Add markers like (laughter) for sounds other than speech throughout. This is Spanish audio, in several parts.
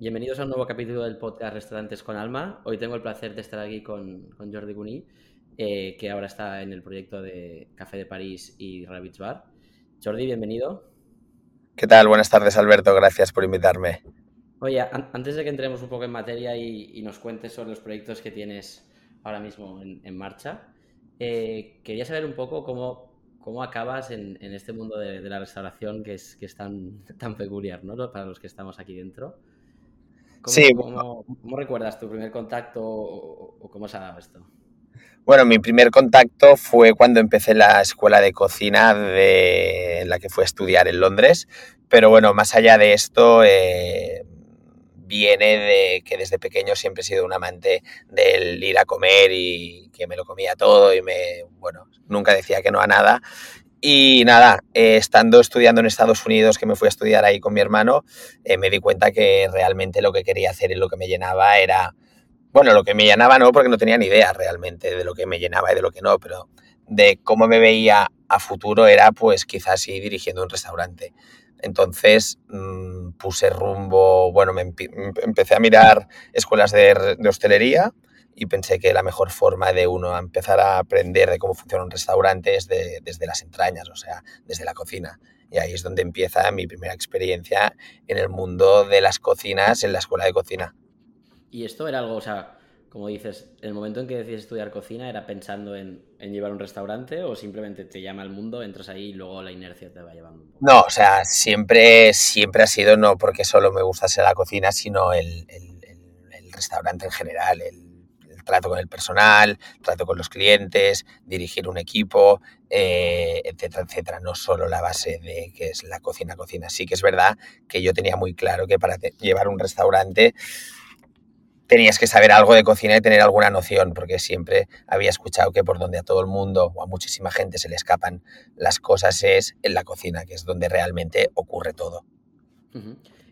Bienvenidos a un nuevo capítulo del podcast Restaurantes con Alma. Hoy tengo el placer de estar aquí con, Jordi Guní, eh, que ahora está en el proyecto de Café de París y Rabbits Bar. Jordi, bienvenido. ¿Qué tal? Buenas tardes, Alberto. Gracias por invitarme. Oye, antes de que entremos un poco en materia y, nos cuentes sobre los proyectos que tienes ahora mismo en, marcha, eh, quería saber un poco cómo, cómo acabas en, este mundo de, la restauración que es, que es tan, tan peculiar, ¿no? Para los que estamos aquí dentro. ¿Cómo, sí. Cómo, recuerdas tu primer contacto o, cómo se ha dado esto? Bueno, mi primer contacto fue cuando empecé la escuela de cocina de, en la que fui a estudiar en Londres. Pero bueno, más allá de esto, eh, viene de que desde pequeño siempre he sido un amante del ir a comer y que me lo comía todo y me, bueno, nunca decía que no a nada. Y nada, eh, estando estudiando en Estados Unidos, que me fui a estudiar ahí con mi hermano, eh, me di cuenta que realmente lo que quería hacer y lo que me llenaba era, bueno, lo que me llenaba no, porque no tenía ni idea realmente de lo que me llenaba y de lo que no, pero de cómo me veía a futuro era pues quizás ir dirigiendo un restaurante. Entonces mm, puse rumbo, bueno, me empecé a mirar escuelas de, hostelería y pensé que la mejor forma de uno empezar a aprender de cómo funciona un restaurante es desde las entrañas, o sea, desde la cocina. Y ahí es donde empieza mi primera experiencia en el mundo de las cocinas en la escuela de cocina. ¿Y esto era algo, o sea, como dices, el momento en que decides estudiar cocina era pensando en, llevar un restaurante o simplemente te llama el mundo, entras ahí y luego la inercia te va llevando un poco? No, o sea, siempre, siempre ha sido no porque solo me gustase la cocina, sino el, restaurante en general, el, trato con el personal, trato con los clientes, dirigir un equipo, eh, etcétera, etcétera. No solo la base de que es la cocina, cocina. Sí que es verdad que yo tenía muy claro que para llevar un restaurante tenías que saber algo de cocina y tener alguna noción, porque siempre había escuchado que por donde a todo el mundo o a muchísima gente se le escapan las cosas es en la cocina, que es donde realmente ocurre todo.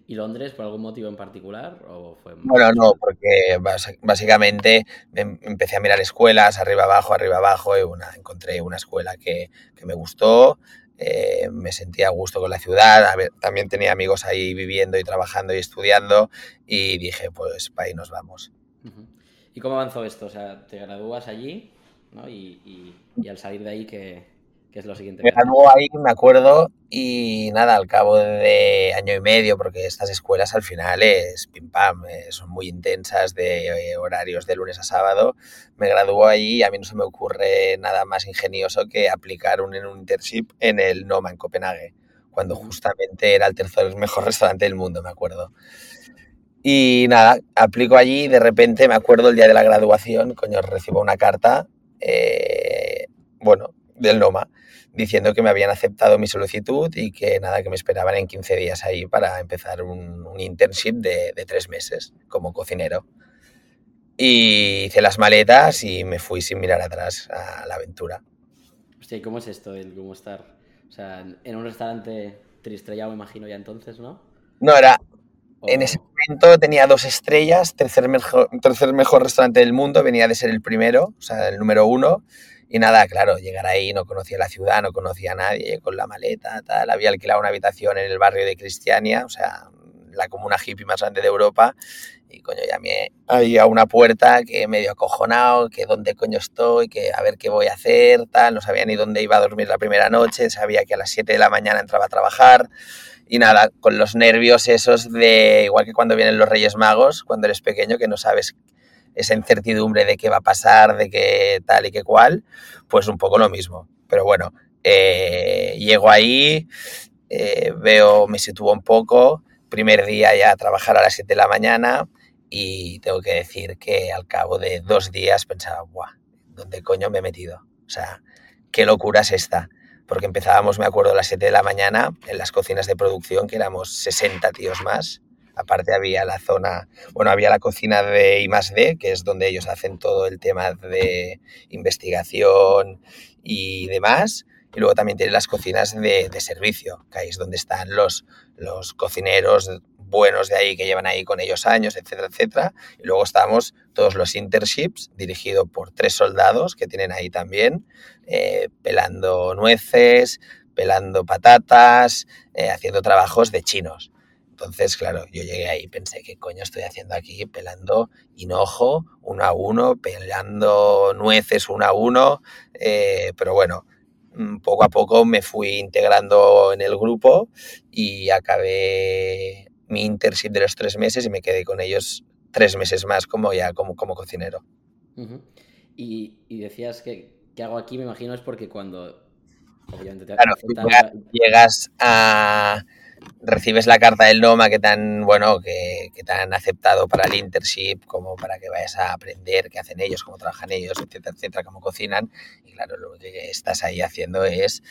¿Y Londres por algún motivo en particular? O fue bueno, no, porque básicamente em, empecé a mirar escuelas, arriba abajo, arriba abajo, y una, encontré una escuela que, que me gustó, eh, me sentía a gusto con la ciudad, también tenía amigos ahí viviendo y trabajando y estudiando y dije, pues para ahí nos vamos. ¿Y cómo avanzó esto? O sea, te gradúas allí ¿no? y, y, al salir de ahí, ¿qué, qué es lo siguiente? Me graduó ahí, me acuerdo, y nada, al cabo de año y medio, porque estas escuelas al final es pim pam, eh, son muy intensas de eh, horarios de lunes a sábado, me graduó ahí y a mí no se me ocurre nada más ingenioso que aplicar un, un internship en el Noma, en Copenhague, cuando justamente era el tercer (laughs) mejor restaurante del mundo, me acuerdo. Y nada, aplico allí y de repente me acuerdo el día de la graduación, coño, recibo una carta, eh, bueno, del Noma, diciendo que me habían aceptado mi solicitud y que nada, que me esperaban en 15 días ahí para empezar un, internship de, tres meses como cocinero. Y hice las maletas y me fui sin mirar atrás a la aventura. Hostia, ¿y cómo es esto, el cómo estar? O sea, en un restaurante tristrellado, me imagino ya entonces, ¿no? No, era... En ese momento tenía dos estrellas, tercer mejor, tercer mejor restaurante del mundo, venía de ser el primero, o sea, el número uno, y nada, claro, llegar ahí, no conocía la ciudad, no conocía a nadie, con la maleta, tal. Había alquilado una habitación en el barrio de Cristiania, o sea, la comuna hippie más grande de Europa. Y coño, llamé ahí a una puerta que medio acojonado, que dónde coño estoy, que a ver qué voy a hacer, tal. No sabía ni dónde iba a dormir la primera noche, sabía que a las 7 de la mañana entraba a trabajar. Y nada, con los nervios esos de, igual que cuando vienen los Reyes Magos, cuando eres pequeño, que no sabes esa incertidumbre de qué va a pasar, de qué tal y qué cual, pues un poco lo mismo. Pero bueno, eh, llego ahí, eh, veo, me sitúo un poco, primer día ya a trabajar a las 7 de la mañana y tengo que decir que al cabo de dos días pensaba, ¡buah! ¿Dónde coño me he metido? O sea, qué locura es esta. Porque empezábamos, me acuerdo, a las 7 de la mañana en las cocinas de producción, que éramos 60 tíos más Aparte había la zona, bueno, había la cocina de I+D, que es donde ellos hacen todo el tema de investigación y demás. Y luego también tienen las cocinas de, servicio, que ahí es donde están los, los cocineros buenos de ahí que llevan ahí con ellos años, etcétera, etcétera. Y luego estamos todos los internships, dirigidos por tres soldados que tienen ahí también, eh, pelando nueces, pelando patatas, eh, haciendo trabajos de chinos. Entonces, claro, yo llegué ahí y pensé, ¿qué coño estoy haciendo aquí? Pelando hinojo uno a uno, pelando nueces uno a uno. Eh, pero bueno, mm, poco a poco me fui integrando en el grupo y acabé mi internship de los tres meses y me quedé con ellos tres meses más como ya como, como cocinero. y, y, decías que, ¿qué hago aquí? Me imagino es porque cuando obviamente te claro, llegas a recibes la carta del Noma que tan bueno que, que, te han aceptado para el internship como para que vayas a aprender qué hacen ellos cómo trabajan ellos etcétera etcétera cómo cocinan. Y claro lo que estás ahí haciendo es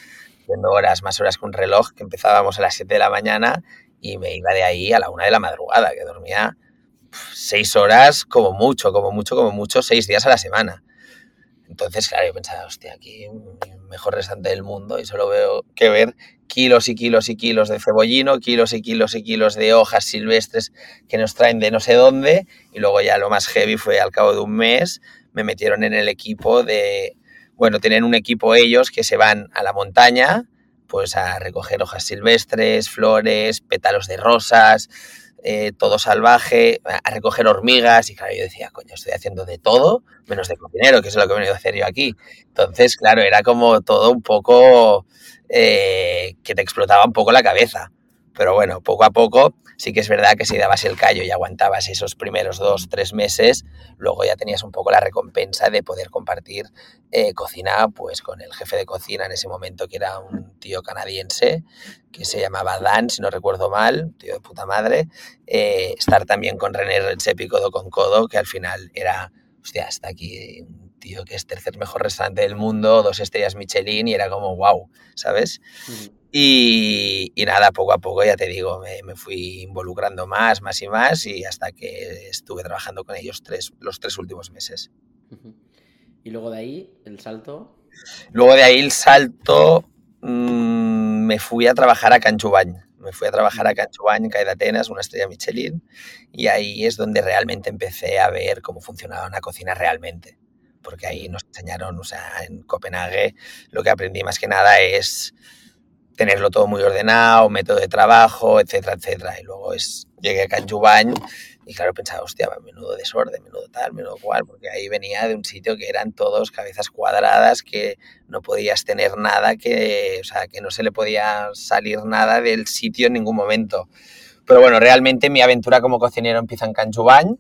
haciendo horas más horas que un reloj que empezábamos a las 7 de la mañana y me iba de ahí a la una de la madrugada que dormía seis horas como mucho como mucho como mucho seis días a la semana entonces, claro, yo pensaba, hostia, aquí mejor restaurante del mundo y solo veo que ver kilos y kilos y kilos de cebollino, kilos y kilos y kilos de hojas silvestres que nos traen de no sé dónde. Y luego ya lo más heavy fue al cabo de un mes, me metieron en el equipo de, bueno, tienen un equipo ellos que se van a la montaña, pues a recoger hojas silvestres, flores, pétalos de rosas, eh, todo salvaje, a recoger hormigas y claro, yo decía, coño, estoy haciendo de todo menos de cocinero, que es lo que he venido a hacer yo aquí. Entonces, claro, era como todo un poco eh, que te explotaba un poco la cabeza. Pero bueno, poco a poco sí que es verdad que si dabas el callo y aguantabas esos primeros dos, tres meses, luego ya tenías un poco la recompensa de poder compartir eh, cocina pues con el jefe de cocina en ese momento, que era un tío canadiense que se llamaba Dan, si no recuerdo mal, tío de puta madre, eh, estar también con René Redzepi codo con codo, que al final era, hostia, está aquí tío que es tercer mejor restaurante del mundo, dos estrellas Michelin y era como wow, ¿sabes? Y, nada, poco a poco, ya te digo, me, fui involucrando más, más y más y hasta que estuve trabajando con ellos tres, los tres últimos meses. Y luego de ahí, el salto. Luego de ahí el salto, mmm, me fui a trabajar a Canchubañ. Me fui a trabajar a Canchubañ, Calle de Atenas, una estrella Michelin, y ahí es donde realmente empecé a ver cómo funcionaba una cocina realmente. Porque ahí nos enseñaron, o sea, en Copenhague, lo que aprendí más que nada es tenerlo todo muy ordenado, método de trabajo, etcétera, etcétera. Y luego es, llegué a Canjubañ y claro, pensaba, hostia, menudo desorden, menudo tal, menudo cual, porque ahí venía de un sitio que eran todos cabezas cuadradas, que no podías tener nada, que, o sea, que no se le podía salir nada del sitio en ningún momento. Pero bueno, realmente mi aventura como cocinero empieza en Canjubañ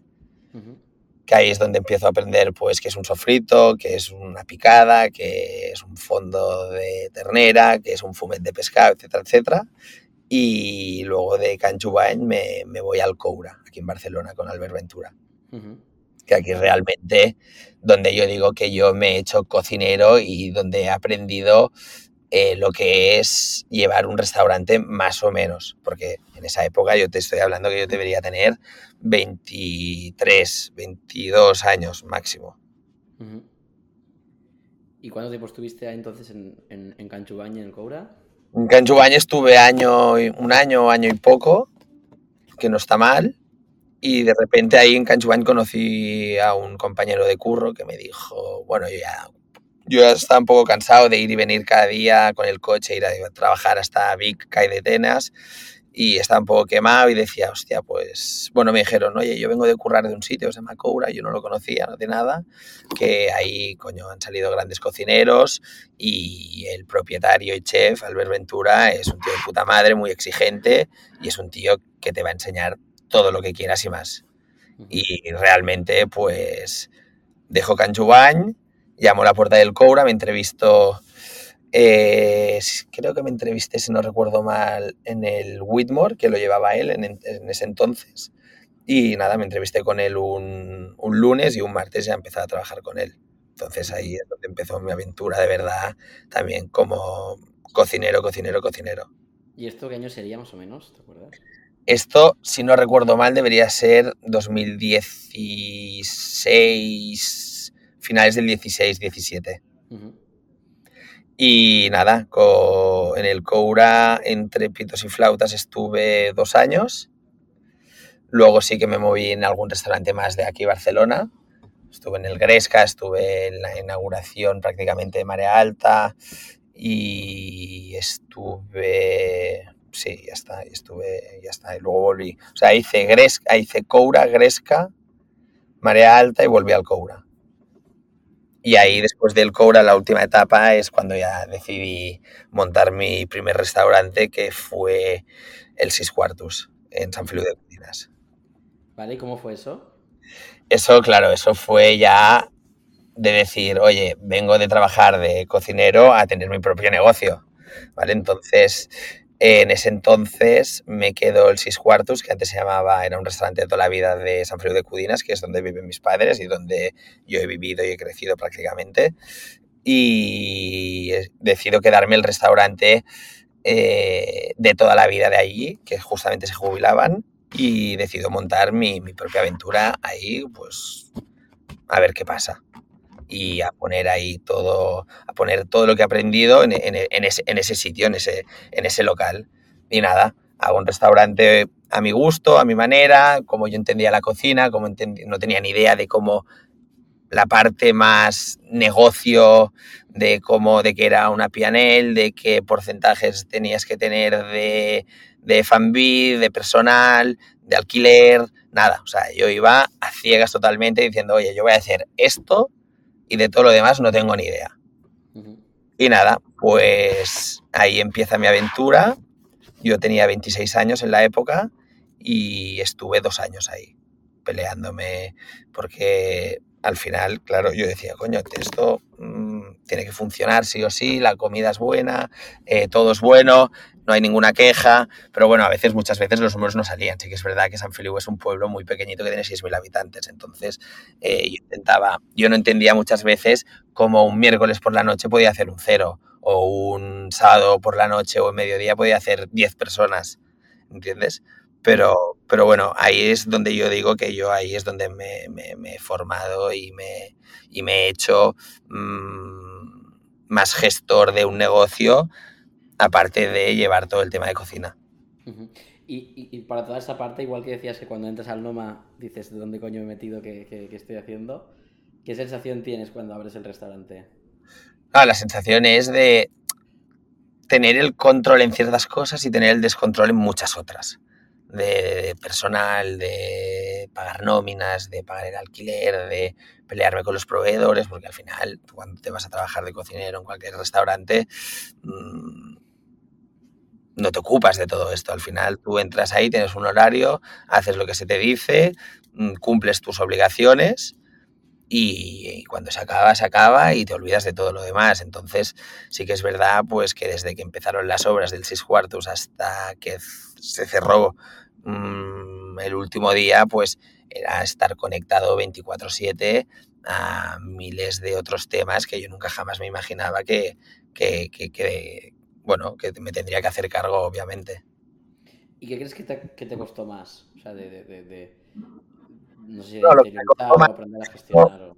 que ahí es donde empiezo a aprender pues qué es un sofrito, qué es una picada, qué es un fondo de ternera, qué es un fumet de pescado, etcétera, etcétera. Y luego de Canchubain me, me voy al Coura, aquí en Barcelona, con Albert Ventura. Que aquí realmente donde yo digo que yo me he hecho cocinero y donde he aprendido eh, lo que es llevar un restaurante más o menos, porque en esa época yo te estoy hablando que yo debería tener 23, 22 años máximo. ¿Y cuánto tiempo estuviste entonces en, en, en en el Coura? En Canchubañ estuve año, un año, año y poco, que no está mal. Y de repente ahí en Canchubañ conocí a un compañero de curro que me dijo, bueno, yo ya yo estaba un poco cansado de ir y venir cada día con el coche, ir a trabajar hasta Vic, Cay de Tenas, y estaba un poco quemado y decía, hostia, pues, bueno, me dijeron, oye, yo vengo de currar de un sitio, se llama Coura, yo no lo conocía, no de nada, que ahí, coño, han salido grandes cocineros y el propietario y chef, Albert Ventura, es un tío de puta madre, muy exigente y es un tío que te va a enseñar todo lo que quieras y más. Y realmente, pues, dejo Canchubañ, llamo a la puerta del Coura, me entrevisto, eh, creo que me entrevisté, si no recuerdo mal, en el Whitmore, que lo llevaba él en, ese entonces. Y nada, me entrevisté con él un, lunes y un martes ya empecé a trabajar con él. Entonces ahí es donde empezó mi aventura de verdad, también como cocinero, cocinero, cocinero. ¿Y esto qué año sería más o menos? ¿Te acuerdas? Esto, si no recuerdo mal, debería ser 2016, finales del 16-17. Y nada, en el Coura, entre pitos y flautas, estuve dos años. Luego sí que me moví en algún restaurante más de aquí, Barcelona. Estuve en el Gresca, estuve en la inauguración prácticamente de Marea Alta y estuve sí, ya está, estuve, ya está, y luego volví. O sea, hice, Gresca, hice Coura, Gresca, Marea Alta y volví al Coura. Y ahí, después del Coura, la última etapa es cuando ya decidí montar mi primer restaurante, que fue el Sis Cuartus, en San Feliu de Cocinas. ¿Vale? ¿Y cómo fue eso? Eso, claro, eso fue ya de decir, oye, vengo de trabajar de cocinero a tener mi propio negocio. ¿Vale? Entonces, en ese entonces me quedó el Sis Cuartos, que antes se llamaba, era un restaurante de toda la vida de San Feliu de Cudinas, que es donde viven mis padres y donde yo he vivido y he crecido prácticamente. Y decido quedarme el restaurante eh, de toda la vida de allí, que justamente se jubilaban, y decido montar mi, mi propia aventura ahí, pues a ver qué pasa y a poner ahí todo, a poner todo lo que he aprendido en, en, en, ese, en ese, sitio, en ese, en ese local. Y nada, hago un restaurante a mi gusto, a mi manera, como yo entendía la cocina, como no tenía ni idea de cómo la parte más negocio, de cómo, de que era una pianel, de qué porcentajes tenías que tener de, de fanbid, de personal, de alquiler, nada. O sea, yo iba a ciegas totalmente diciendo, oye, yo voy a hacer esto y de todo lo demás no tengo ni idea. Y nada, pues ahí empieza mi aventura. Yo tenía 26 años en la época y estuve dos años ahí peleándome porque al final, claro, yo decía, coño, esto mmm, tiene que funcionar sí o sí, la comida es buena, eh, todo es bueno, no hay ninguna queja, pero bueno, a veces, muchas veces los números no salían. Sí que es verdad que San Feliu es un pueblo muy pequeñito que tiene 6.000 habitantes, entonces eh, yo intentaba, yo no entendía muchas veces cómo un miércoles por la noche podía hacer un cero, o un sábado por la noche o en mediodía podía hacer 10 personas, ¿entiendes? Pero, pero bueno, ahí es donde yo digo que yo ahí es donde me, me, me he formado y me, y me he hecho mmm, más gestor de un negocio aparte de llevar todo el tema de cocina. Uh -huh. y, y, y, para toda esa parte, igual que decías que cuando entras al Noma dices de dónde coño me he metido, qué, qué, qué estoy haciendo, ¿qué sensación tienes cuando abres el restaurante? Ah, la sensación es de tener el control en ciertas cosas y tener el descontrol en muchas otras. De personal, de pagar nóminas, de pagar el alquiler, de pelearme con los proveedores, porque al final, cuando te vas a trabajar de cocinero en cualquier restaurante, mmm, no te ocupas de todo esto. Al final tú entras ahí, tienes un horario, haces lo que se te dice, mm, cumples tus obligaciones y, cuando se acaba, se acaba y te olvidas de todo lo demás. Entonces sí que es verdad pues que desde que empezaron las obras del Seis Cuartos hasta que se cerró mmm, el último día, pues era estar conectado 24/7 a miles de otros temas que yo nunca jamás me imaginaba que, que, que, que bueno, que me tendría que hacer cargo, obviamente. ¿Y qué crees que te, que te costó más? O sea, de, de, de, de no sé, no, de más, aprender a gestionar. No,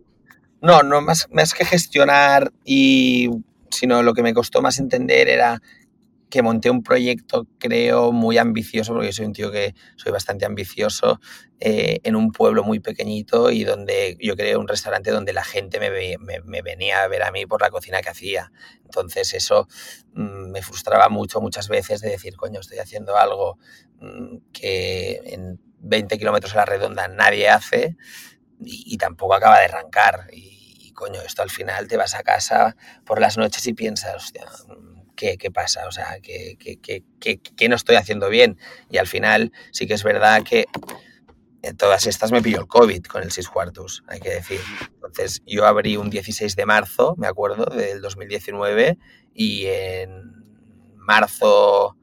no, no más, más, que gestionar y sino lo que me costó más entender era que monté un proyecto, creo, muy ambicioso, porque soy un tío que soy bastante ambicioso, eh, en un pueblo muy pequeñito y donde yo creé un restaurante donde la gente me, venía a ver a mí por la cocina que hacía. Entonces eso mmm, me frustraba mucho muchas veces de decir, coño, estoy haciendo algo mmm, que en 20 kilómetros a la redonda nadie hace y, tampoco acaba de arrancar. Y, y, coño, esto al final te vas a casa por las noches y piensas, hostia, ¿Qué, qué, pasa? O sea, ¿qué, qué, qué, no estoy haciendo bien? Y al final sí que es verdad que en todas estas me pilló el COVID con el 6 cuartos, hay que decir. Entonces yo abrí un 16 de marzo, me acuerdo, del 2019 y en marzo,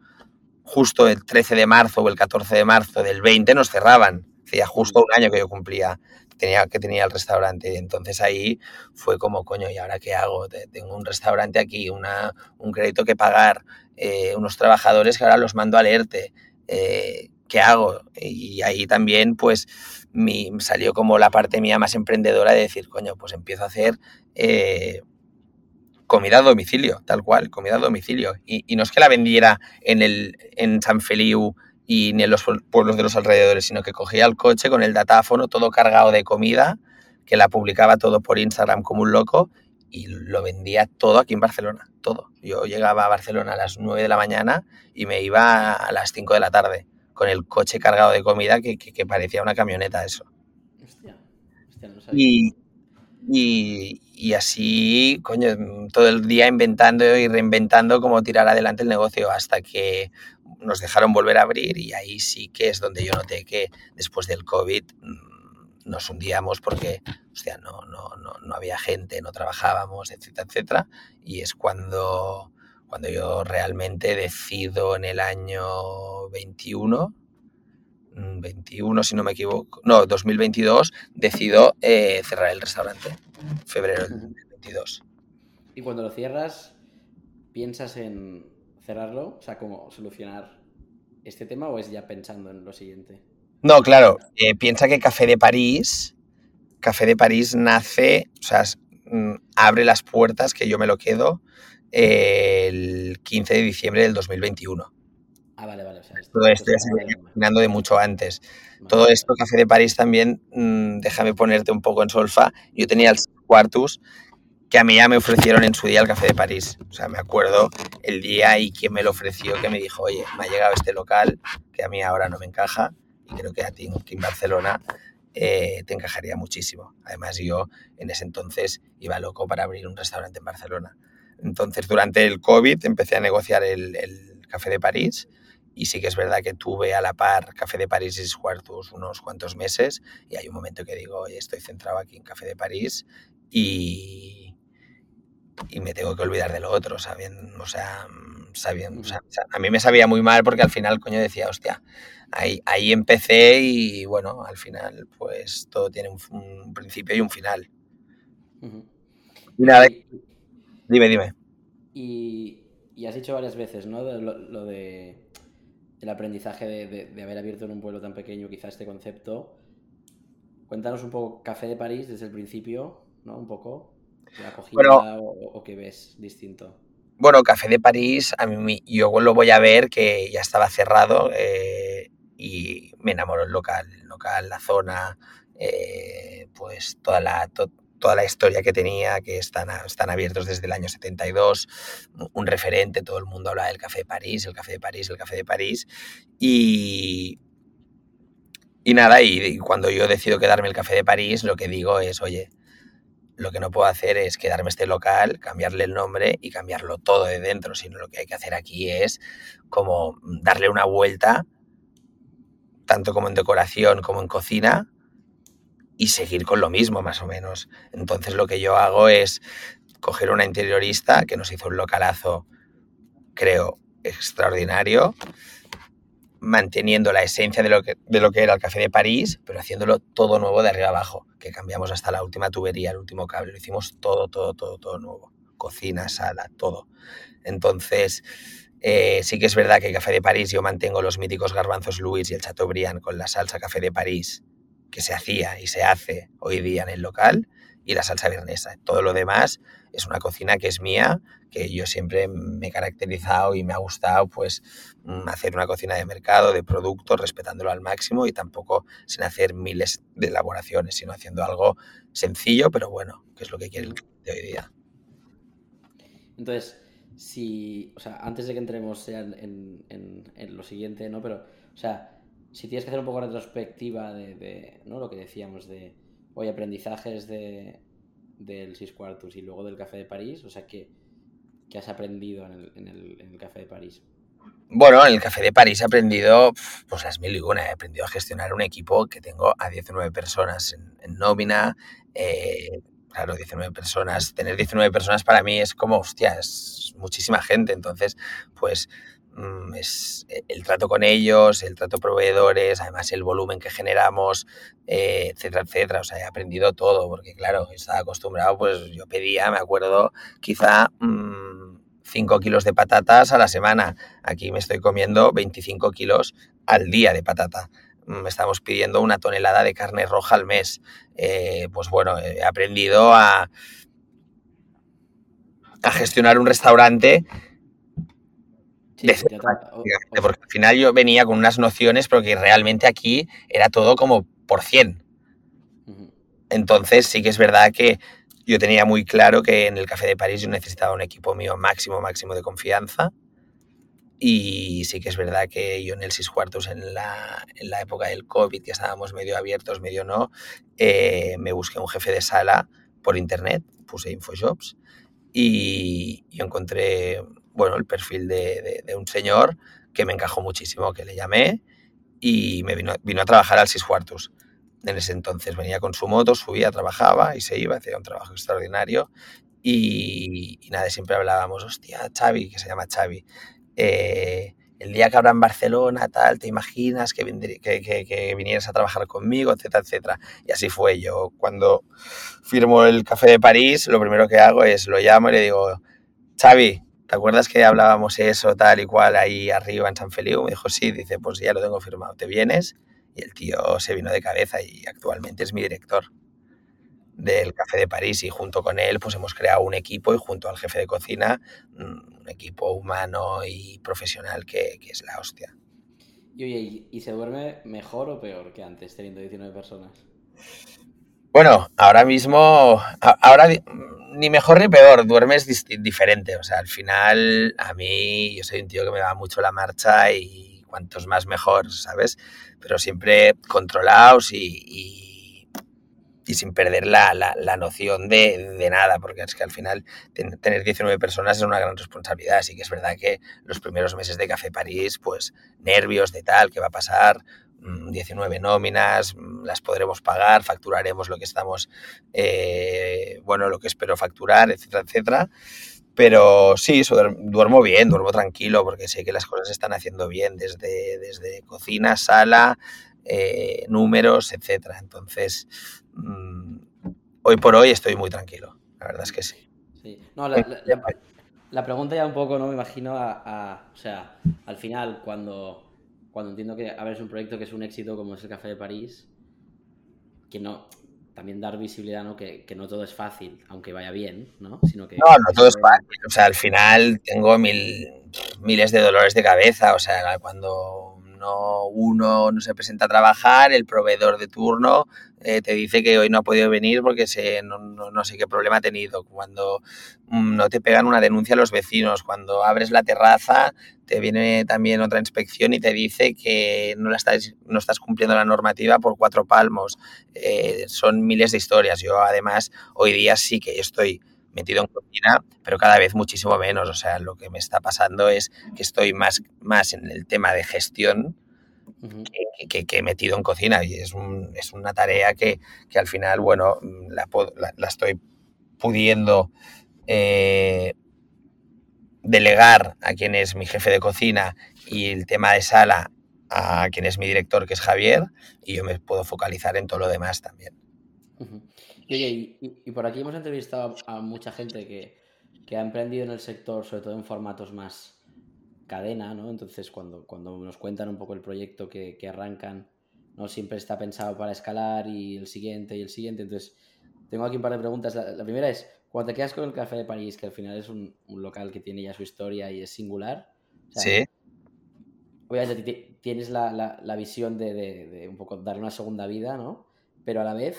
justo el 13 de marzo o el 14 de marzo del 20 nos cerraban. Hacía justo un año que yo cumplía tenía, que tenía el restaurante. Y entonces ahí fue como, coño, ¿y ahora qué hago? Tengo un restaurante aquí, una, un crédito que pagar, eh, unos trabajadores que ahora los mando a leerte. Eh, ¿Qué hago? Y ahí también, pues, mi, salió como la parte mía más emprendedora de decir, coño, pues empiezo a hacer eh, comida a domicilio, tal cual, comida a domicilio. Y, no es que la vendiera en, el, en San Feliu y ni en los pueblos de los alrededores, sino que cogía el coche con el datáfono todo cargado de comida, que la publicaba todo por Instagram como un loco y lo vendía todo aquí en Barcelona, todo. Yo llegaba a Barcelona a las 9 de la mañana y me iba a las 5 de la tarde con el coche cargado de comida que, que, que parecía una camioneta eso. Hostia, hostia, no sabía. Y, y, y, así, coño, todo el día inventando y reinventando cómo tirar adelante el negocio hasta que nos dejaron volver a abrir y ahí sí que es donde yo noté que después del COVID nos hundíamos porque, hostia, no, no, no, no había gente, no trabajábamos, etcétera, etcétera. Y es cuando, cuando yo realmente decido en el año 21, 21 si no me equivoco, no, 2022, decido eh, cerrar el restaurante, febrero del 2022. Y cuando lo cierras, ¿piensas en cerrarlo? O sea, ¿cómo solucionar este tema o es ya pensando en lo siguiente? No, claro, eh, piensa que Café de París, Café de París nace, o sea, mm, abre las puertas que yo me lo quedo eh, el 15 de diciembre del 2021. Ah, vale, vale. O sea, Todo esto ya se venía imaginando de mucho antes. Todo esto, Café de París también, mmm, déjame ponerte un poco en solfa. Yo tenía el Quartus, que a mí ya me ofrecieron en su día el Café de París. O sea, me acuerdo el día y quien me lo ofreció, que me dijo, oye, me ha llegado este local, que a mí ahora no me encaja, y creo que a ti aquí en Barcelona eh, te encajaría muchísimo. Además, yo en ese entonces iba loco para abrir un restaurante en Barcelona. Entonces, durante el COVID empecé a negociar el, el Café de París y sí que es verdad que tuve a la par Café de París y Cuartos unos cuantos meses y hay un momento que digo, oye, estoy centrado aquí en Café de París y, y me tengo que olvidar de lo otro, ¿saben? O sea, sabiendo, o sea, a mí me sabía muy mal porque al final, coño, decía, hostia, ahí, ahí empecé y bueno, al final, pues todo tiene un, un principio y un final. Uh -huh. Y nada, dime, dime. Y, y, has dicho varias veces, ¿no? Lo, de el aprendizaje de, de, de, haber abierto en un pueblo tan pequeño, quizá este concepto. Cuéntanos un poco Café de París desde el principio, ¿no? Un poco. La acogida bueno, o, o qué ves distinto. Bueno, Café de París, a mí yo lo voy a ver que ya estaba cerrado eh, y me enamoró el local, el local, la zona, eh, pues toda la, to, toda la historia que tenía, que están, están abiertos desde el año 72, un referente, todo el mundo habla del Café de París, el Café de París, el Café de París, y, y nada, y, y cuando yo decido quedarme el Café de París, lo que digo es, oye, lo que no puedo hacer es quedarme este local, cambiarle el nombre y cambiarlo todo de dentro, sino lo que hay que hacer aquí es como darle una vuelta, tanto como en decoración como en cocina, y seguir con lo mismo más o menos. Entonces lo que yo hago es coger una interiorista que nos hizo un localazo, creo, extraordinario, manteniendo la esencia de lo, que, de lo que era el Café de París, pero haciéndolo todo nuevo de arriba abajo, que cambiamos hasta la última tubería, el último cable, lo hicimos todo, todo, todo, todo nuevo. Cocina, sala, todo. Entonces, eh, sí que es verdad que el Café de París yo mantengo los míticos garbanzos Louis y el Chateaubriand con la salsa Café de París, que se hacía y se hace hoy día en el local, y la salsa vernesa. Todo lo demás es una cocina que es mía, que yo siempre me he caracterizado y me ha gustado pues hacer una cocina de mercado, de productos, respetándolo al máximo y tampoco sin hacer miles de elaboraciones, sino haciendo algo sencillo, pero bueno, que es lo que quiere el de hoy día. Entonces, si, o sea, antes de que entremos en, en, en, en lo siguiente, ¿no? Pero, o sea, si tienes que hacer un poco retrospectiva de, ¿no? Lo que decíamos de hoy aprendizajes de, del Sis Quartus y luego del Café de París, o sea, ¿qué, qué has aprendido en el, en, el, Café de París? Bueno, en el Café de París he aprendido pues las mil y una, he aprendido a gestionar un equipo que tengo a 19 personas en, nómina, eh, claro, 19 personas, tener 19 personas para mí es como, hostia, es muchísima gente, entonces, pues es eh, el trato con ellos, el trato proveedores, además el volumen que generamos, eh, etcétera, etcétera. O sea, he aprendido todo, porque claro, estaba acostumbrado, pues yo pedía, me acuerdo, quizá 5 mmm, kilos de patatas a la semana. Aquí me estoy comiendo 25 kilos al día de patata. Me estamos pidiendo una tonelada de carne roja al mes. Eh, pues bueno, he aprendido a, a gestionar un restaurante Sí, de cero, porque al final yo venía con unas nociones, porque realmente aquí era todo como por 100. Entonces sí que es verdad que yo tenía muy claro que en el Café de París yo necesitaba un equipo mío máximo, máximo de confianza. Y sí que es verdad que yo en el Six Cuartos, en la, en la época del COVID, que estábamos medio abiertos, medio no, eh, me busqué un jefe de sala por internet, puse Infojobs y, y encontré bueno, el perfil de, un señor que me encajó muchísimo, que le llamé y me vino, vino a trabajar al Cuartos. En ese entonces venía con su moto, subía, trabajaba y se iba, hacía un trabajo extraordinario. Y, nada, siempre hablábamos, hostia, Xavi, que se llama Xavi, eh, el día que abra en Barcelona, tal, te imaginas que, que, vinieras a trabajar conmigo, etcétera, etcétera. Y así fue yo. Cuando firmo el Café de París, lo primero que hago es lo llamo y le digo, Xavi, ¿te acuerdas que hablábamos eso, tal y cual, ahí arriba en San Feliu? Me dijo, sí, dice, pues ya lo tengo firmado, ¿te vienes? Y el tío se vino de cabeza y actualmente es mi director del Café de París y junto con él pues hemos creado un equipo y junto al jefe de cocina mm, un equipo humano y profesional que, que es la hostia. Y oye, ¿y se duerme mejor o peor que antes teniendo 19 personas? Bueno, ahora mismo, ahora ni mejor ni peor, duermes diferente. O sea, al final, a mí, yo soy un tío que me va mucho la marcha y cuantos más mejor, ¿sabes? Pero siempre controlados y, y sin perder la, la, la noción de, de, nada, porque es que al final ten, tener 19 personas es una gran responsabilidad. Así que es verdad que los primeros meses de Café París, pues nervios de tal, ¿qué va a pasar? 19 mm, nóminas, mm, las podremos pagar, facturaremos lo que estamos, eh, bueno, lo que espero facturar, etcétera, etcétera. Pero sí, eso, duermo bien, duermo tranquilo, porque sé que las cosas se están haciendo bien, desde, desde cocina, sala, eh, números, etcétera. Entonces, mmm, hoy por hoy estoy muy tranquilo, la verdad es que sí. sí. No, la, la, la, la, pregunta ya un poco, ¿no? Me imagino a, a, o sea, al final, cuando, cuando entiendo que abres un proyecto que es un éxito como es el Café de París, que no, también dar visibilidad, ¿no? Que, que, no todo es fácil, aunque vaya bien, ¿no? Sino que, no, no todo es fácil. O sea, al final tengo mil, miles de dolores de cabeza. O sea, cuando no, uno no se presenta a trabajar, el proveedor de turno eh, te dice que hoy no ha podido venir porque se, no, no, no, sé qué problema ha tenido. Cuando mm, no te pegan una denuncia a los vecinos, cuando abres la terraza, te viene también otra inspección y te dice que no, la estás, no estás cumpliendo la normativa por cuatro palmos. Eh, son miles de historias. Yo además hoy día sí que estoy metido en cocina, pero cada vez muchísimo menos. O sea, lo que me está pasando es que estoy más, más en el tema de gestión uh -huh. que, que, que, metido en cocina. Y es, un, es una tarea que, que, al final, bueno, la, la, la estoy pudiendo eh, delegar a quien es mi jefe de cocina y el tema de sala a quien es mi director, que es Javier, y yo me puedo focalizar en todo lo demás también. Uh -huh. Y, oye, y, y, por aquí hemos entrevistado a mucha gente que, que, ha emprendido en el sector, sobre todo en formatos más cadena, ¿no? Entonces, cuando, cuando nos cuentan un poco el proyecto que, que arrancan, ¿no? Siempre está pensado para escalar y el siguiente y el siguiente. Entonces, tengo aquí un par de preguntas. La, la primera es, cuando te quedas con el Café de París, que al final es un, un local que tiene ya su historia y es singular, o sea, sí. obviamente tienes la, la, la visión de, de, de, un poco darle una segunda vida, ¿no? Pero a la vez,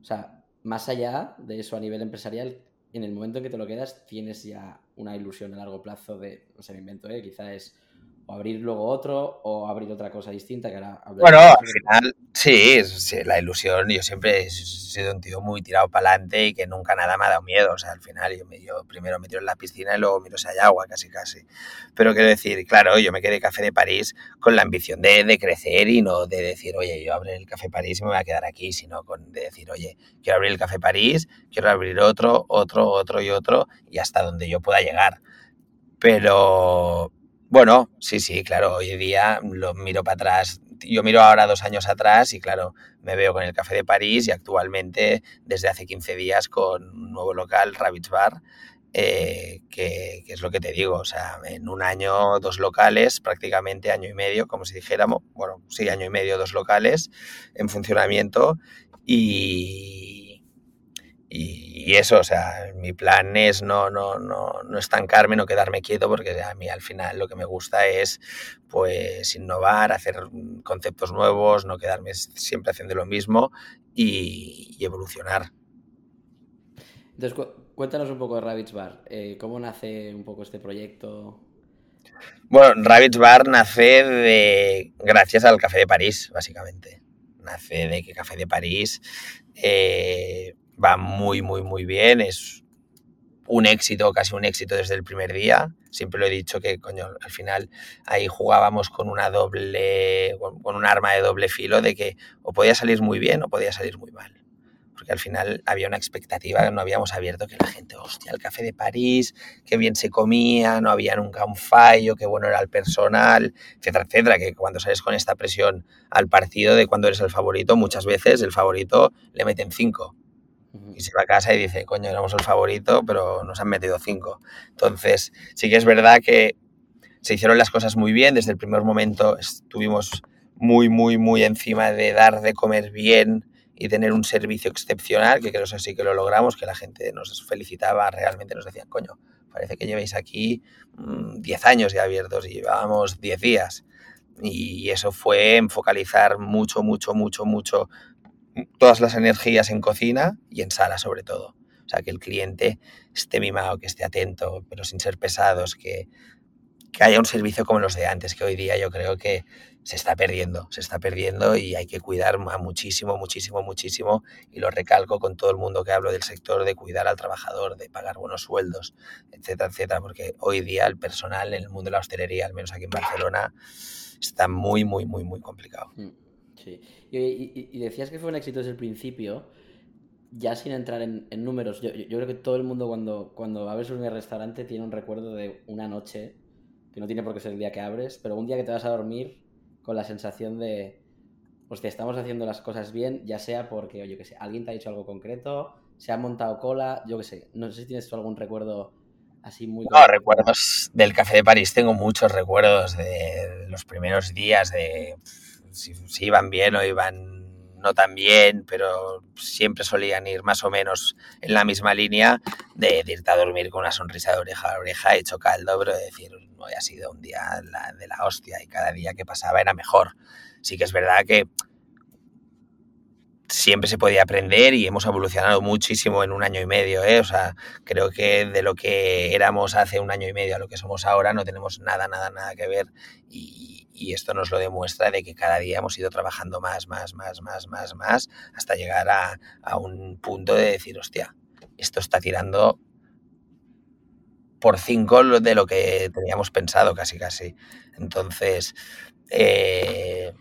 o sea, más allá de eso a nivel empresarial, en el momento en que te lo quedas, tienes ya una ilusión a largo plazo de, no sé, me invento, ¿eh? quizá es o abrir luego otro o abrir otra cosa distinta que ahora bueno al final sí, sí, la ilusión yo siempre he sido un tío muy tirado para adelante y que nunca nada me ha dado miedo o sea al final yo, me, yo primero me tiro en la piscina y luego miro si hay agua casi casi. Pero quiero decir claro yo me quedé café de París con la ambición de, de crecer y no de decir oye yo abro el café París y me voy a quedar aquí sino con de decir oye quiero abrir el café París quiero abrir otro otro otro y otro y hasta donde yo pueda llegar pero bueno, sí, sí, claro, hoy día lo miro para atrás. Yo miro ahora dos años atrás y claro, me veo con el Café de París y actualmente desde hace 15 días con un nuevo local, Rabbits Bar, eh, que, que, es lo que te digo, o sea, en un año dos locales, prácticamente año y medio, como si dijéramos, bueno, sí, año y medio dos locales en funcionamiento y, y, eso, o sea, mi plan es no, no, no, no estancarme, no quedarme quieto, porque a mí al final lo que me gusta es pues innovar, hacer conceptos nuevos, no quedarme siempre haciendo lo mismo y, y evolucionar. Entonces, cuéntanos un poco de Rabbits Bar. Eh, ¿Cómo nace un poco este proyecto? Bueno, Rabbits Bar nace de gracias al Café de París, básicamente. Nace de que Café de París eh, va muy, muy, muy bien. Es un éxito, casi un éxito desde el primer día. Siempre lo he dicho que, coño, al final ahí jugábamos con una doble, con un arma de doble filo de que o podía salir muy bien o podía salir muy mal. Porque al final había una expectativa, no habíamos abierto que la gente, hostia, el café de París, qué bien se comía, no había nunca un fallo, qué bueno era el personal, etcétera, etcétera. Que cuando sales con esta presión al partido de cuando eres el favorito, muchas veces el favorito le meten cinco y se va a casa y dice, coño, éramos el favorito, pero nos han metido cinco. Entonces, sí que es verdad que se hicieron las cosas muy bien. Desde el primer momento estuvimos muy, muy, muy encima de dar de comer bien y tener un servicio excepcional, que creo que sí que lo logramos, que la gente nos felicitaba, realmente nos decían, coño, parece que llevéis aquí 10 mm, años ya abiertos y llevábamos 10 días. Y eso fue en focalizar mucho, mucho, mucho, mucho todas las energías en cocina y en sala sobre todo. O sea, que el cliente esté mimado, que esté atento, pero sin ser pesados, que, que haya un servicio como los de antes, que hoy día yo creo que se está perdiendo, se está perdiendo y hay que cuidar muchísimo, muchísimo, muchísimo. Y lo recalco con todo el mundo que hablo del sector, de cuidar al trabajador, de pagar buenos sueldos, etcétera, etcétera, porque hoy día el personal en el mundo de la hostelería, al menos aquí en Barcelona, está muy, muy, muy, muy complicado. Mm. Sí. Y, decías que fue un éxito desde el principio, ya sin entrar en, números. Yo, creo que todo el mundo cuando, cuando abres un restaurante tiene un recuerdo de una noche, que no tiene por qué ser el día que abres, pero un día que te vas a dormir con la sensación de, hostia, estamos haciendo las cosas bien, ya sea porque, oye, que sé, alguien te ha dicho algo concreto, se ha montado cola, yo qué sé. No sé si tienes tú algún recuerdo así muy... No, recuerdos del Café de París, tengo muchos recuerdos de los primeros días de si, iban bien o iban no tan bien, pero siempre solían ir más o menos en la misma línea de, irte a dormir con una sonrisa de oreja a oreja, hecho caldo, pero de decir, hoy ha sido un día de la hostia y cada día que pasaba era mejor. Sí que es verdad que siempre se podía aprender y hemos evolucionado muchísimo en un año y medio. ¿eh? O sea, creo que de lo que éramos hace un año y medio a lo que somos ahora no tenemos nada, nada, nada que ver y, esto nos lo demuestra de que cada día hemos ido trabajando más, más, más, más, más, más, hasta llegar a, a un punto de decir, hostia, esto está tirando por cinco de lo que teníamos pensado casi, casi. Entonces, eh,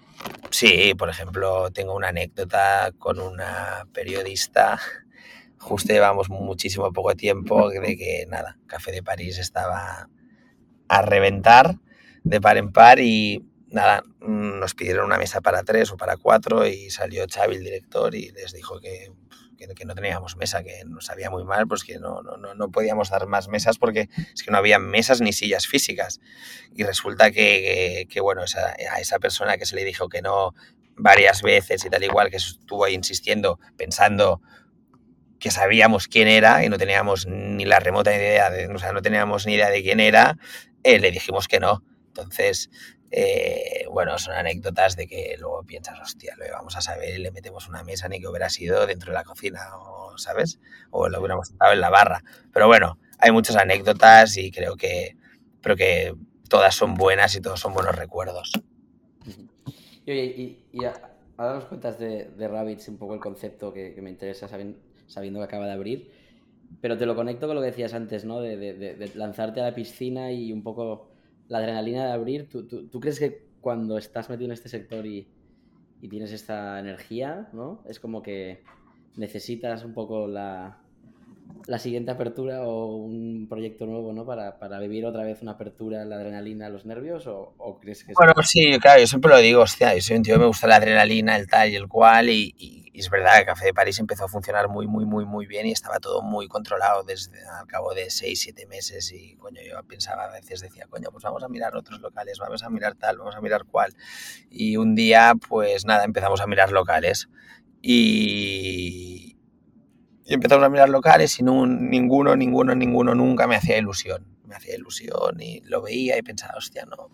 sí, por ejemplo, tengo una anécdota con una periodista. Justo llevamos muchísimo poco tiempo de que nada, Café de París estaba a reventar de par en par y nada, nos pidieron una mesa para tres o para cuatro y salió Xavi, el director, y les dijo que, que, no teníamos mesa, que nos sabía muy mal, pues que no, no, no, podíamos dar más mesas porque es que no había mesas ni sillas físicas. Y resulta que, que, bueno, esa, a esa persona que se le dijo que no varias veces y tal igual, que estuvo ahí insistiendo, pensando que sabíamos quién era y no teníamos ni la remota idea, de, o sea, no teníamos ni idea de quién era, eh, le dijimos que no. Entonces, eh, bueno, son anécdotas de que luego piensas, hostia, lo vamos a saber y le metemos una mesa ni que hubiera sido dentro de la cocina, o, ¿sabes? O lo hubiéramos estado en la barra. Pero bueno, hay muchas anécdotas y creo que, creo que todas son buenas y todos son buenos recuerdos. Y, y, y ahora nos cuentas de, de Rabbits un poco el concepto que, me interesa sabiendo, sabiendo, que acaba de abrir, pero te lo conecto con lo que decías antes, ¿no? De, de lanzarte a la piscina y un poco la adrenalina de abrir, ¿tú, tú, crees que cuando estás metido en este sector y, y, tienes esta energía, ¿no? Es como que necesitas un poco la, la siguiente apertura o un proyecto nuevo, ¿no? Para, para, vivir otra vez una apertura, la adrenalina, los nervios, o, o crees que... Bueno, sí, claro, yo siempre lo digo, hostia, yo soy un tío que me gusta la adrenalina, el tal y el cual, y y es verdad que Café de París empezó a funcionar muy, muy, muy, muy bien y estaba todo muy controlado desde al cabo de seis, siete meses. Y coño, yo pensaba a veces, decía, coño, pues vamos a mirar otros locales, vamos a mirar tal, vamos a mirar cuál. Y un día, pues nada, empezamos a mirar locales. Y, y empezamos a mirar locales y ninguno, ninguno, ninguno nunca me hacía ilusión. Me hacía ilusión y lo veía y pensaba, hostia, no.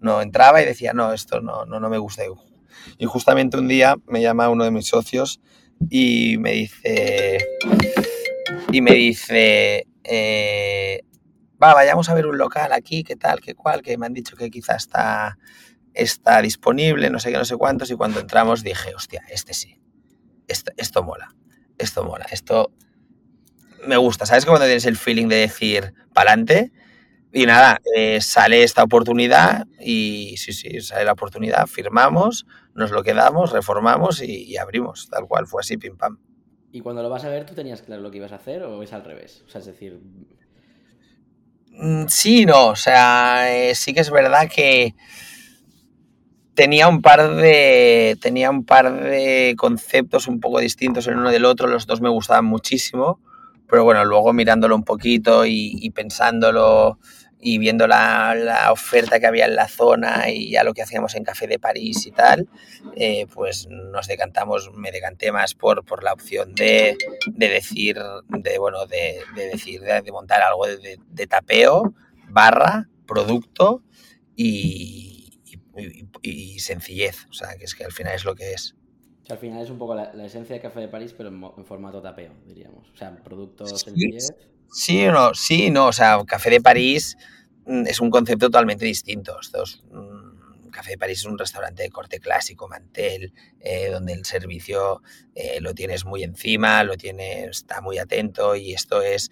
No entraba y decía, no, esto no, no, no me gusta y justamente un día me llama uno de mis socios y me dice, y me dice, eh, va, vayamos a ver un local aquí, qué tal, qué cual, que me han dicho que quizá está, está disponible, no sé qué, no sé cuántos, y cuando entramos dije, hostia, este sí, esto, esto mola, esto mola, esto me gusta, ¿sabes? Cuando tienes el feeling de decir, pa'lante, y nada, eh, sale esta oportunidad y sí, sí, sale la oportunidad, firmamos, nos lo quedamos, reformamos y, y abrimos, tal cual, fue así, pim pam. ¿Y cuando lo vas a ver, tú tenías claro lo que ibas a hacer o es al revés? O sea, es decir... Mm, Sí, no, o sea, eh, sí que es verdad que tenía un par de tenía un par de conceptos un poco distintos el uno del otro, los dos me gustaban muchísimo, pero bueno, luego mirándolo un poquito y, y pensándolo y viendo la, la oferta que había en la zona y ya lo que hacíamos en Café de París y tal, eh, pues nos decantamos, me decanté más por, por la opción de, de decir, de bueno, de, de decir, de, de montar algo de, de- tapeo, barra, producto y, y- y sencillez. O sea, que es que al final es lo que es. O sea, al final es un poco la, la esencia de Café de París, pero en, en formato tapeo, diríamos. O sea, producto Sí, sencillez. Sí no, sí, no. O sea, Café de París mm, es un concepto totalmente distinto. Mm, Café de París es un restaurante de corte clásico, mantel, eh, donde el servicio eh, lo tienes muy encima, lo tienes, está muy atento y esto es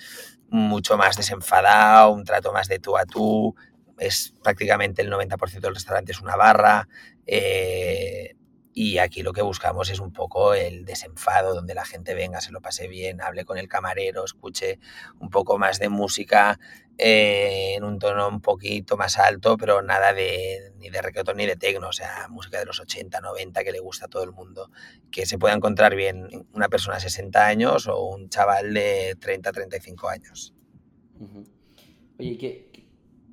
mucho más desenfadado, un trato más de tú a tú. Es prácticamente el 90% del restaurante es una barra. eh, y aquí lo que buscamos es un poco el desenfado, donde la gente venga, se lo pase bien, hable con el camarero, escuche un poco más de música eh, en un tono un poquito más alto, pero nada de ni de reggaeton ni de tecno, o sea, música de los 80, 90 que le gusta a todo el mundo, que se pueda encontrar bien una persona de 60 años o un chaval de 30, 35 años. Oye, ¿y qué- qué-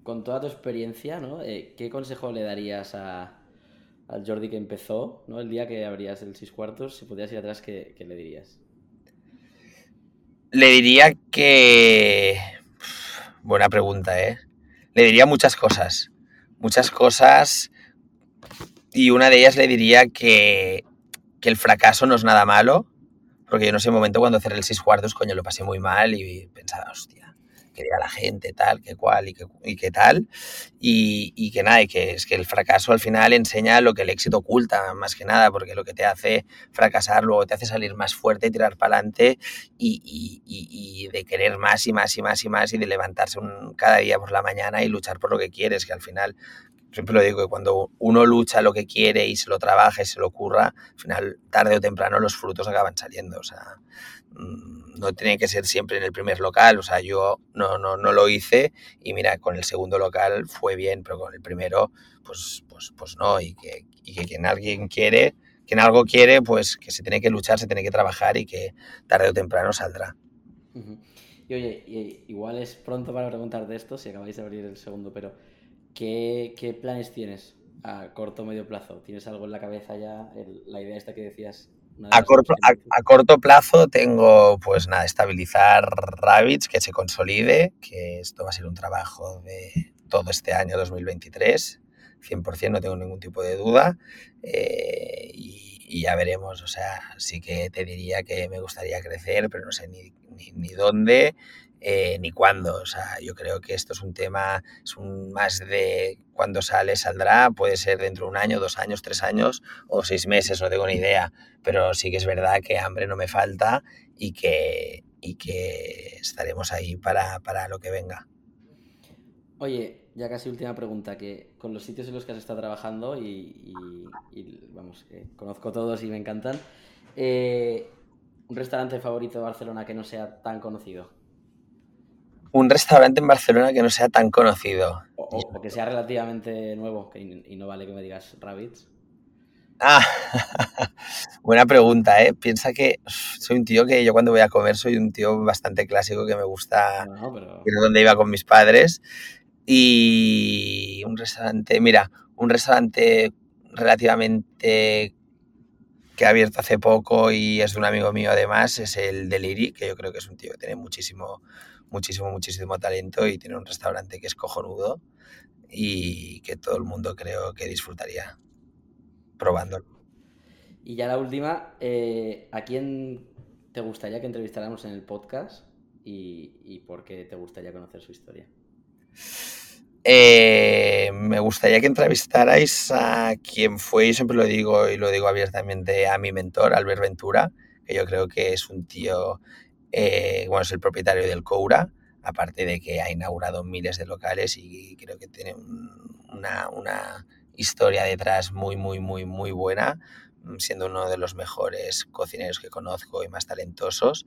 con toda tu experiencia, ¿no? Eh, ¿qué consejo le darías a, al Jordi que empezó, ¿no? El día que abrías el 6 cuartos, si pudieras ir atrás, ¿qué, le dirías? Le diría que... Buena pregunta, ¿eh? Le diría muchas cosas. Muchas cosas. Y una de ellas le diría que, que el fracaso no es nada malo. Porque yo en ese momento cuando cerré el seis cuartos, coño, lo pasé muy mal y pensaba, hostia, que la gente, tal, que cual y que, y que tal. Y, y que nada, y que es que el fracaso al final enseña lo que el éxito oculta, más que nada, porque lo que te hace fracasar luego te hace salir más fuerte, tirar para adelante y, y- y- y de querer más y más y más y más y de levantarse un- cada día por la mañana y luchar por lo que quieres, que al final, siempre lo digo, que cuando uno lucha lo que quiere y se lo trabaja y se lo curra, al final, tarde o temprano, los frutos acaban saliendo. O sea, no tiene que ser siempre en el primer local. O sea, yo no, no, no lo hice y mira, con el segundo local fue bien, pero con el primero, pues, pues, pues no. Y que, y que quien alguien quiere, quien algo quiere, pues que se tiene que luchar, se tiene que trabajar y que tarde o temprano saldrá. Y oye, igual es pronto para preguntarte esto, si acabáis de abrir el segundo, pero ¿qué, qué planes tienes a corto o medio plazo? ¿Tienes algo en la cabeza ya? La idea esta que decías. A corto, a, corto plazo tengo, pues nada, estabilizar Rabbits, que se consolide, que esto va a ser un trabajo de todo este año 2023, 100%, no tengo ningún tipo de duda, eh, y, y ya veremos, o sea, sí que te diría que me gustaría crecer, pero no sé ni, ni, ni dónde, eh, ni cuándo, o sea, yo creo que esto es un tema, es un más de cuándo sale, saldrá, puede ser dentro de un año, dos años, tres años o seis meses, no tengo ni idea, pero sí que es verdad que hambre no me falta y que, y que estaremos ahí para, para lo que venga. Oye, ya casi última pregunta, que con los sitios en los que has estado trabajando y, y- y, vamos, que conozco todos y me encantan, eh, un restaurante favorito de Barcelona que no sea tan conocido Un restaurante en Barcelona que no sea tan conocido. o, que sea relativamente nuevo, que, y no vale que me digas Rabbits. Ah, (laughs) buena pregunta, ¿eh? Piensa que soy un tío que yo cuando voy a comer soy un tío bastante clásico que me gusta No, pero ir donde iba con mis padres. Y un restaurante, mira, un restaurante relativamente que ha abierto hace poco y es de un amigo mío además, es el Deliri, que yo creo que es un tío que tiene muchísimo, muchísimo, muchísimo talento y tiene un restaurante que es cojonudo y que todo el mundo creo que disfrutaría probándolo. Y ya la última, eh, ¿a quién te gustaría que entrevistáramos en el podcast? y, por qué te gustaría conocer su historia. Eh, me gustaría que entrevistarais a quien fue, y siempre lo digo y lo digo abiertamente, a mi mentor, Albert Ventura, que yo creo que es un tío, eh, bueno, es el propietario del Coura, aparte de que ha inaugurado miles de locales y creo que tiene una, una historia detrás muy, muy, muy, muy buena siendo uno de los mejores cocineros que conozco y más talentosos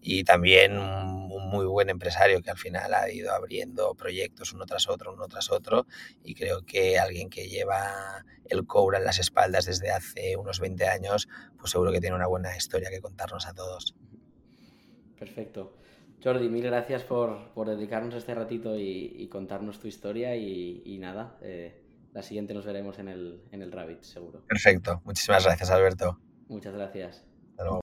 y también un muy buen empresario que al final ha ido abriendo proyectos uno tras otro, uno tras otro y creo que alguien que lleva el Coura en las espaldas desde hace unos 20 años, pues seguro que tiene una buena historia que contarnos a todos. Perfecto. Jordi, mil gracias por, dedicarnos este ratito y, contarnos tu historia y, nada, eh, la siguiente nos veremos en el, en el Rabbit, seguro. Perfecto. Muchísimas gracias, Alberto. Muchas gracias.